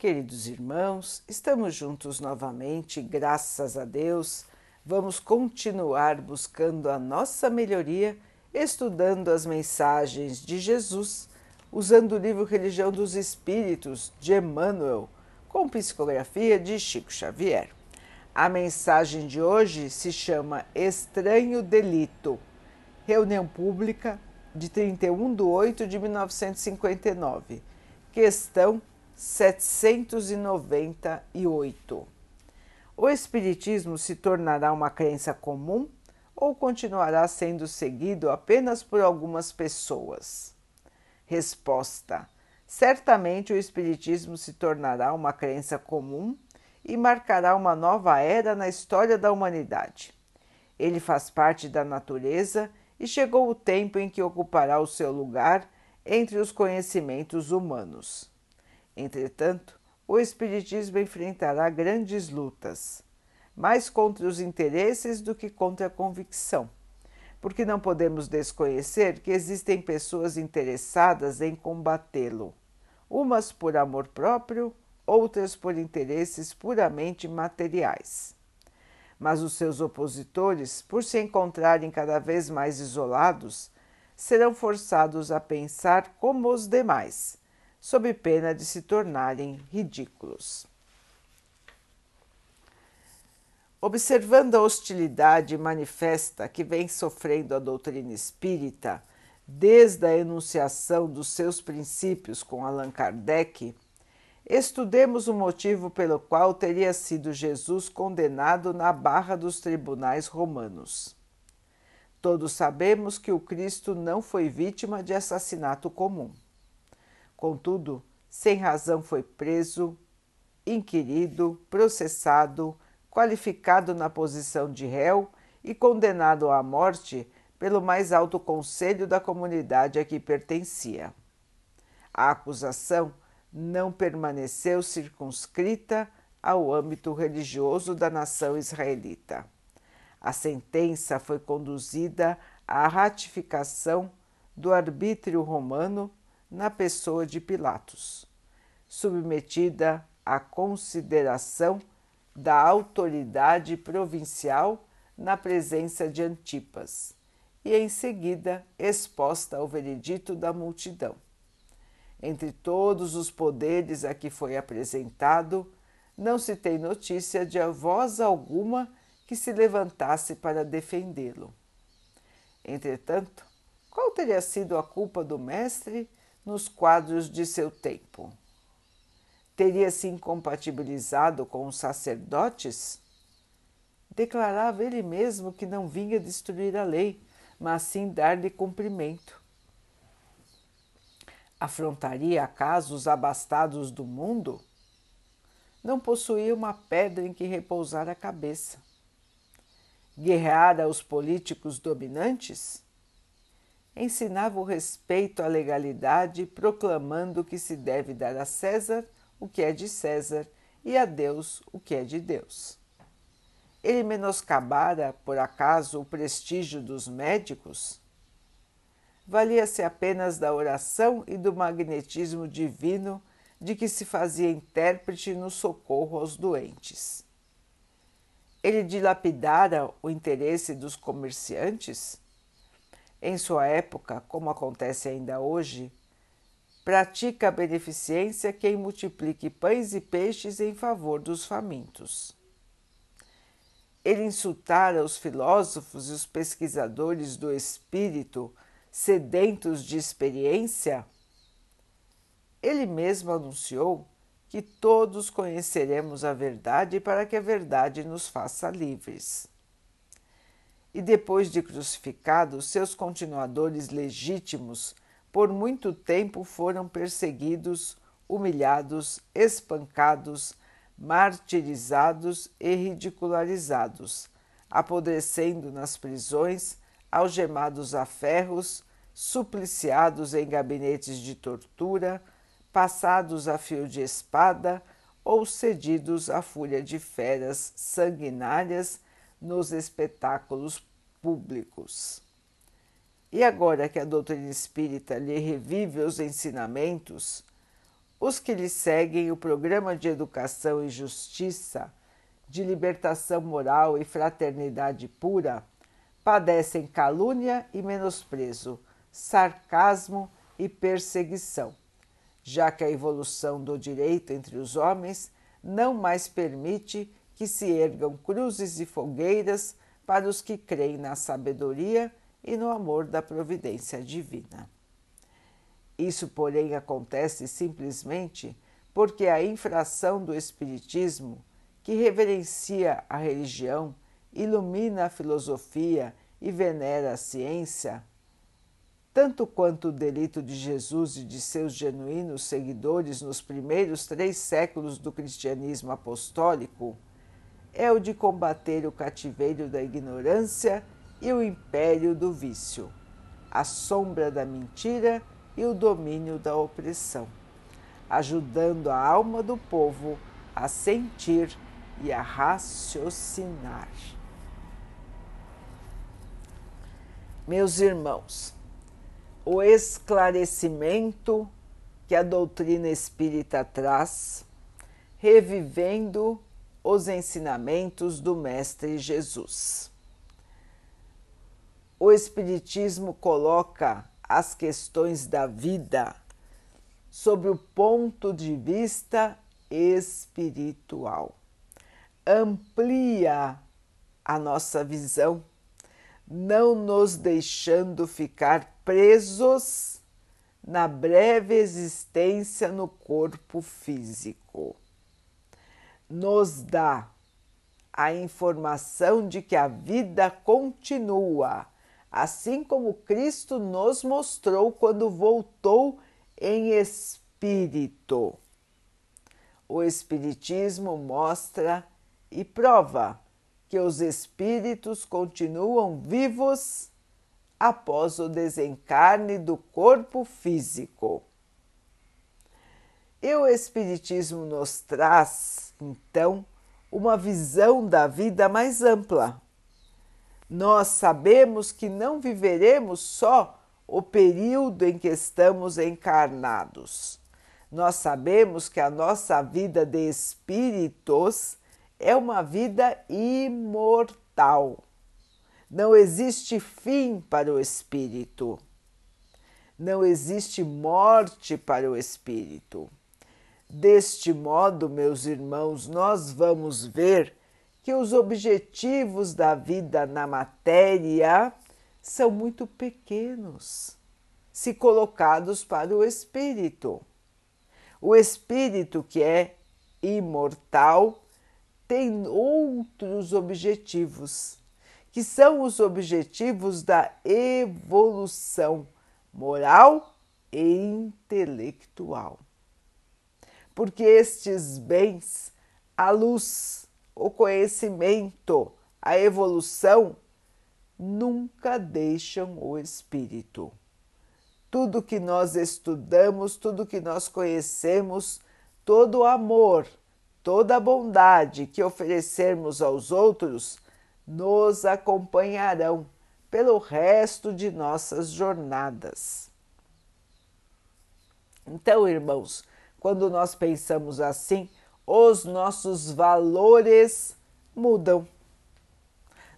Queridos irmãos, estamos juntos novamente, graças a Deus. Vamos continuar buscando a nossa melhoria, estudando as mensagens de Jesus, usando o livro Religião dos Espíritos de Emmanuel, com psicografia de Chico Xavier. A mensagem de hoje se chama Estranho Delito, reunião pública de 31 de 8 de 1959, questão 798. O Espiritismo se tornará uma crença comum ou continuará sendo seguido apenas por algumas pessoas? Resposta: Certamente o Espiritismo se tornará uma crença comum e marcará uma nova era na história da humanidade. Ele faz parte da natureza e chegou o tempo em que ocupará o seu lugar entre os conhecimentos humanos. Entretanto, o Espiritismo enfrentará grandes lutas, mais contra os interesses do que contra a convicção, porque não podemos desconhecer que existem pessoas interessadas em combatê-lo, umas por amor próprio, outras por interesses puramente materiais. Mas os seus opositores, por se encontrarem cada vez mais isolados, serão forçados a pensar como os demais sob pena de se tornarem ridículos. Observando a hostilidade manifesta que vem sofrendo a doutrina espírita desde a enunciação dos seus princípios com Allan Kardec, estudemos o motivo pelo qual teria sido Jesus condenado na barra dos tribunais romanos. Todos sabemos que o Cristo não foi vítima de assassinato comum. Contudo, sem razão foi preso, inquirido, processado, qualificado na posição de réu e condenado à morte pelo mais alto conselho da comunidade a que pertencia. A acusação não permaneceu circunscrita ao âmbito religioso da nação israelita. A sentença foi conduzida à ratificação do arbítrio romano na pessoa de Pilatos, submetida à consideração da autoridade provincial na presença de Antipas e em seguida exposta ao veredito da multidão. Entre todos os poderes a que foi apresentado, não se tem notícia de voz alguma que se levantasse para defendê-lo. Entretanto, qual teria sido a culpa do mestre nos quadros de seu tempo. Teria se incompatibilizado com os sacerdotes? Declarava ele mesmo que não vinha destruir a lei, mas sim dar-lhe cumprimento. Afrontaria acaso os abastados do mundo? Não possuía uma pedra em que repousar a cabeça. Guerreara os políticos dominantes? Ensinava o respeito à legalidade, proclamando que se deve dar a César o que é de César e a Deus o que é de Deus. Ele menoscabara, por acaso, o prestígio dos médicos? Valia-se apenas da oração e do magnetismo divino de que se fazia intérprete no socorro aos doentes. Ele dilapidara o interesse dos comerciantes? Em sua época, como acontece ainda hoje, pratica a beneficência quem multiplique pães e peixes em favor dos famintos. Ele insultara os filósofos e os pesquisadores do espírito sedentos de experiência? Ele mesmo anunciou que todos conheceremos a verdade para que a verdade nos faça livres e depois de crucificado, seus continuadores legítimos por muito tempo foram perseguidos, humilhados, espancados, martirizados e ridicularizados, apodrecendo nas prisões, algemados a ferros, supliciados em gabinetes de tortura, passados a fio de espada ou cedidos à fúria de feras sanguinárias nos espetáculos públicos. E agora que a doutrina espírita lhe revive os ensinamentos, os que lhe seguem o programa de educação e justiça, de libertação moral e fraternidade pura, padecem calúnia e menosprezo, sarcasmo e perseguição, já que a evolução do direito entre os homens não mais permite que se ergam cruzes e fogueiras para os que creem na sabedoria e no amor da providência divina. Isso, porém, acontece simplesmente porque a infração do Espiritismo, que reverencia a religião, ilumina a filosofia e venera a ciência, tanto quanto o delito de Jesus e de seus genuínos seguidores nos primeiros três séculos do cristianismo apostólico, é o de combater o cativeiro da ignorância e o império do vício, a sombra da mentira e o domínio da opressão, ajudando a alma do povo a sentir e a raciocinar. Meus irmãos, o esclarecimento que a doutrina espírita traz, revivendo os ensinamentos do Mestre Jesus. O Espiritismo coloca as questões da vida sob o ponto de vista espiritual. Amplia a nossa visão, não nos deixando ficar presos na breve existência no corpo físico. Nos dá a informação de que a vida continua assim como Cristo nos mostrou quando voltou em espírito. O Espiritismo mostra e prova que os espíritos continuam vivos após o desencarne do corpo físico. E o Espiritismo nos traz, então, uma visão da vida mais ampla nós sabemos que não viveremos só o período em que estamos encarnados. Nós sabemos que a nossa vida de espíritos é uma vida imortal. Não existe fim para o espírito. Não existe morte para o espírito. Deste modo, meus irmãos, nós vamos ver que os objetivos da vida na matéria são muito pequenos se colocados para o espírito. O espírito, que é imortal, tem outros objetivos, que são os objetivos da evolução moral e intelectual. Porque estes bens, a luz, o conhecimento, a evolução, nunca deixam o espírito. Tudo que nós estudamos, tudo que nós conhecemos, todo o amor, toda a bondade que oferecermos aos outros nos acompanharão pelo resto de nossas jornadas. Então, irmãos, quando nós pensamos assim, os nossos valores mudam.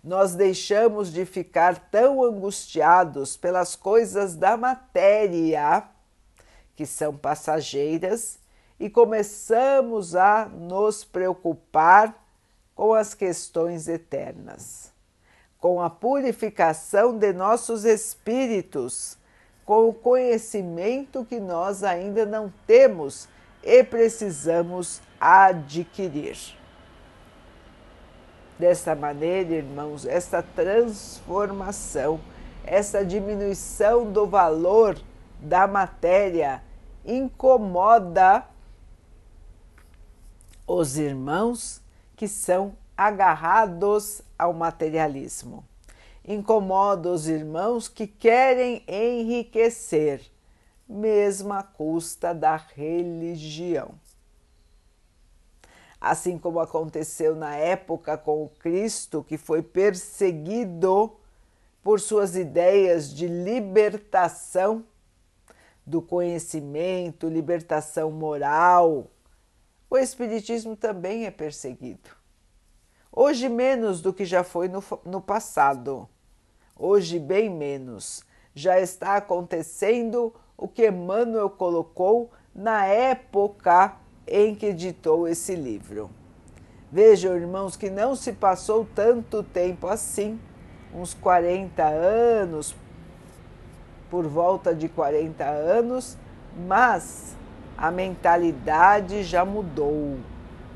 Nós deixamos de ficar tão angustiados pelas coisas da matéria, que são passageiras, e começamos a nos preocupar com as questões eternas, com a purificação de nossos espíritos, com o conhecimento que nós ainda não temos e precisamos adquirir. Desta maneira, irmãos, essa transformação, essa diminuição do valor da matéria incomoda os irmãos que são agarrados ao materialismo. Incomoda os irmãos que querem enriquecer mesmo à custa da religião. Assim como aconteceu na época com o Cristo, que foi perseguido por suas ideias de libertação, do conhecimento, libertação moral, o Espiritismo também é perseguido. Hoje, menos do que já foi no, no passado. Hoje, bem menos. Já está acontecendo o que Emmanuel colocou na época em que editou esse livro. Vejam, irmãos, que não se passou tanto tempo assim, uns 40 anos, por volta de 40 anos, mas a mentalidade já mudou.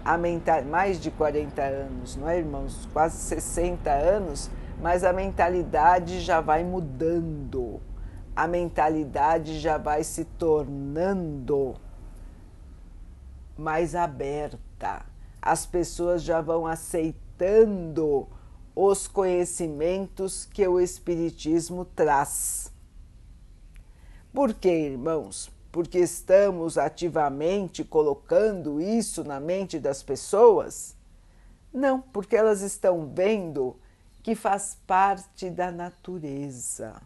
A. Mais de 40 anos, não é, irmãos? Quase 60 anos, mas a mentalidade já vai mudando. A mentalidade já vai se tornando mais aberta. As pessoas já vão aceitando os conhecimentos que o Espiritismo traz. Por quê, irmãos? Porque estamos ativamente colocando isso na mente das pessoas? Não, porque elas estão vendo que faz parte da natureza.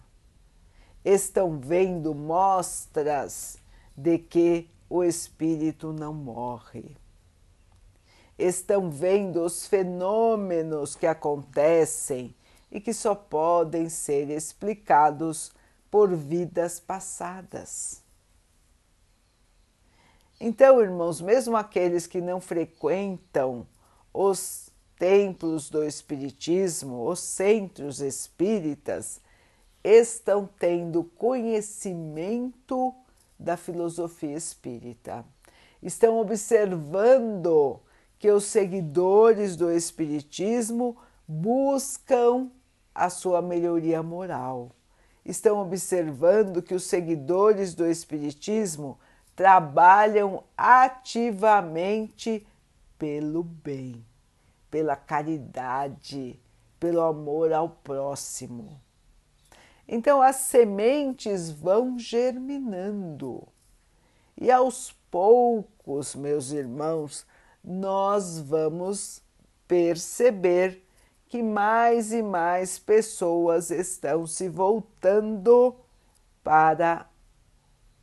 Estão vendo mostras de que o espírito não morre. Estão vendo os fenômenos que acontecem e que só podem ser explicados por vidas passadas. Então, irmãos, mesmo aqueles que não frequentam os templos do Espiritismo, os centros espíritas, estão tendo conhecimento da filosofia espírita. Estão observando que os seguidores do Espiritismo buscam a sua melhoria moral estão observando que os seguidores do Espiritismo trabalham ativamente pelo bem, pela caridade, pelo amor ao próximo. Então as sementes vão germinando e aos poucos, meus irmãos, nós vamos perceber que mais e mais pessoas estão se voltando para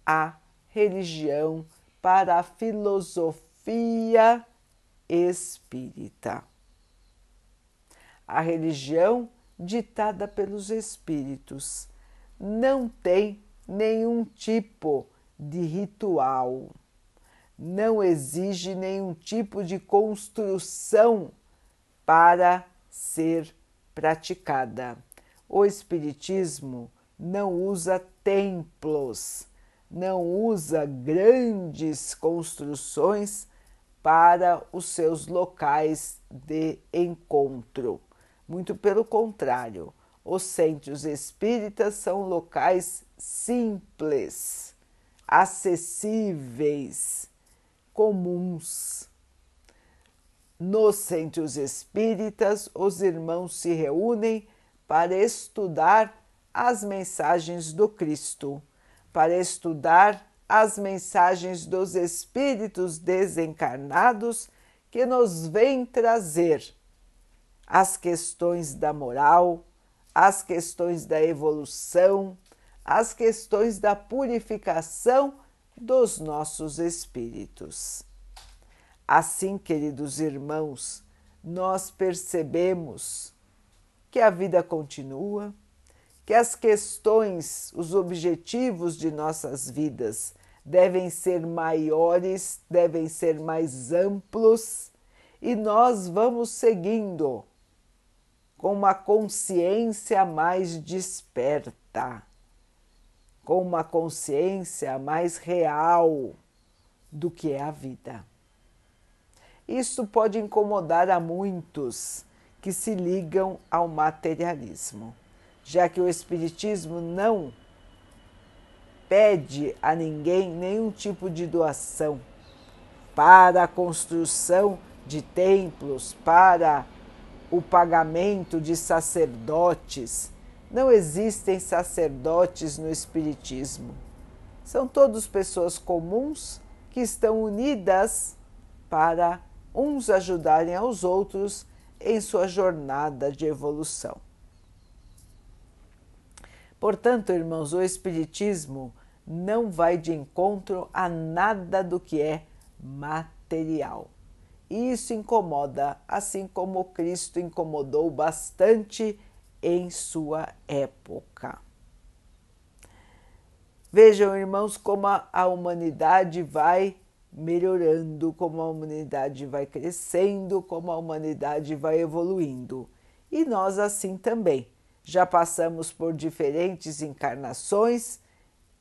a religião, para a filosofia espírita. A religião ditada pelos espíritos não tem nenhum tipo de ritual, não exige nenhum tipo de construção para ser praticada. O Espiritismo não usa templos, não usa grandes construções para os seus locais de encontro. Muito pelo contrário, os centros espíritas são locais simples, acessíveis, comuns nos centros espíritas, os irmãos se reúnem para estudar as mensagens do Cristo, para estudar as mensagens dos espíritos desencarnados que nos vêm trazer as questões da moral, as questões da evolução, as questões da purificação dos nossos espíritos. Assim, queridos irmãos, nós percebemos que a vida continua, que as questões, os objetivos de nossas vidas devem ser maiores, devem ser mais amplos e nós vamos seguindo com uma consciência mais desperta, com uma consciência mais real do que é a vida. Isso pode incomodar a muitos que se ligam ao materialismo, já que o Espiritismo não pede a ninguém nenhum tipo de doação para a construção de templos, para o pagamento de sacerdotes. Não existem sacerdotes no Espiritismo. São todos pessoas comuns que estão unidas para uns ajudarem aos outros em sua jornada de evolução. Portanto, irmãos, o Espiritismo não vai de encontro a nada do que é material. Isso incomoda, assim como Cristo incomodou bastante em sua época. Vejam, irmãos, como a humanidade vai melhorando, como a humanidade vai crescendo, como a humanidade vai evoluindo. E nós assim também. Já passamos por diferentes encarnações,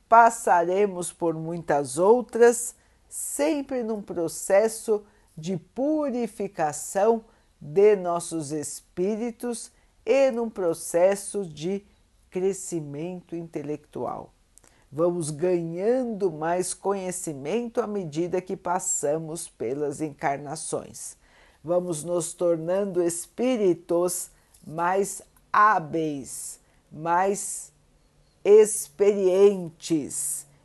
passaremos por muitas outras, sempre num processo de purificação de nossos espíritos e num processo de crescimento intelectual. Vamos ganhando mais conhecimento à medida que passamos pelas encarnações. Vamos nos tornando espíritos mais hábeis, mais experientes,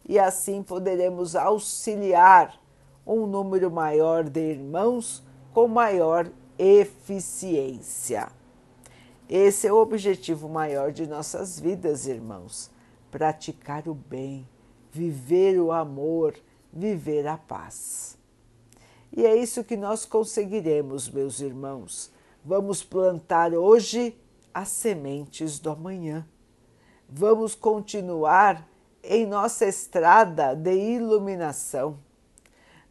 e assim poderemos auxiliar um número maior de irmãos com maior eficiência. Esse é o objetivo maior de nossas vidas, irmãos praticar o bem, viver o amor, viver a paz. E é isso que nós conseguiremos, meus irmãos. Vamos plantar hoje as sementes do amanhã. Vamos continuar em nossa estrada de iluminação.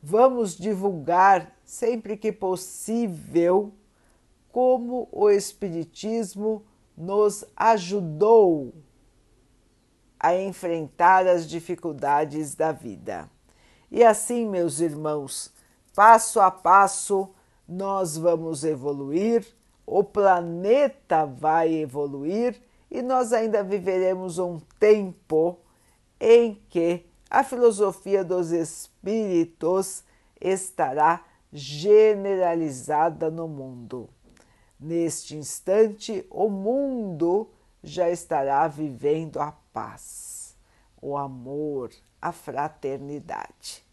Vamos divulgar sempre que possível como o Espiritismo nos ajudou a enfrentar as dificuldades da vida. E assim, meus irmãos, passo a passo, nós vamos evoluir, o planeta vai evoluir e nós ainda viveremos um tempo em que a filosofia dos espíritos estará generalizada no mundo. Neste instante, o mundo já estará vivendo a paz, o amor, a fraternidade.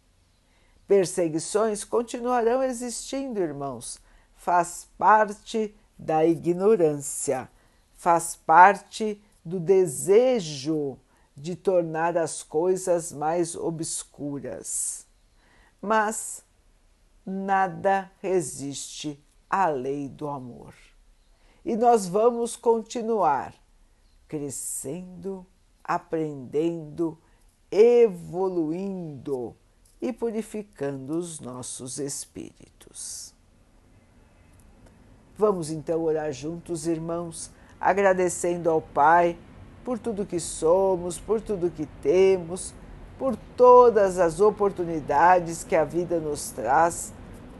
Perseguições continuarão existindo, irmãos, faz parte da ignorância, faz parte do desejo de tornar as coisas mais obscuras. Mas nada resiste à lei do amor. E nós vamos continuar crescendo aprendendo, evoluindo e purificando os nossos espíritos. Vamos então orar juntos, irmãos, agradecendo ao Pai por tudo que somos, por tudo que temos, por todas as oportunidades que a vida nos traz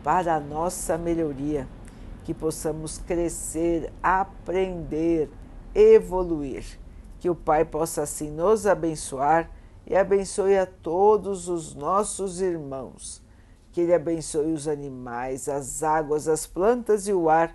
para a nossa melhoria, que possamos crescer, aprender, evoluir que o Pai possa assim nos abençoar e abençoe a todos os nossos irmãos. Que Ele abençoe os animais, as águas, as plantas e o ar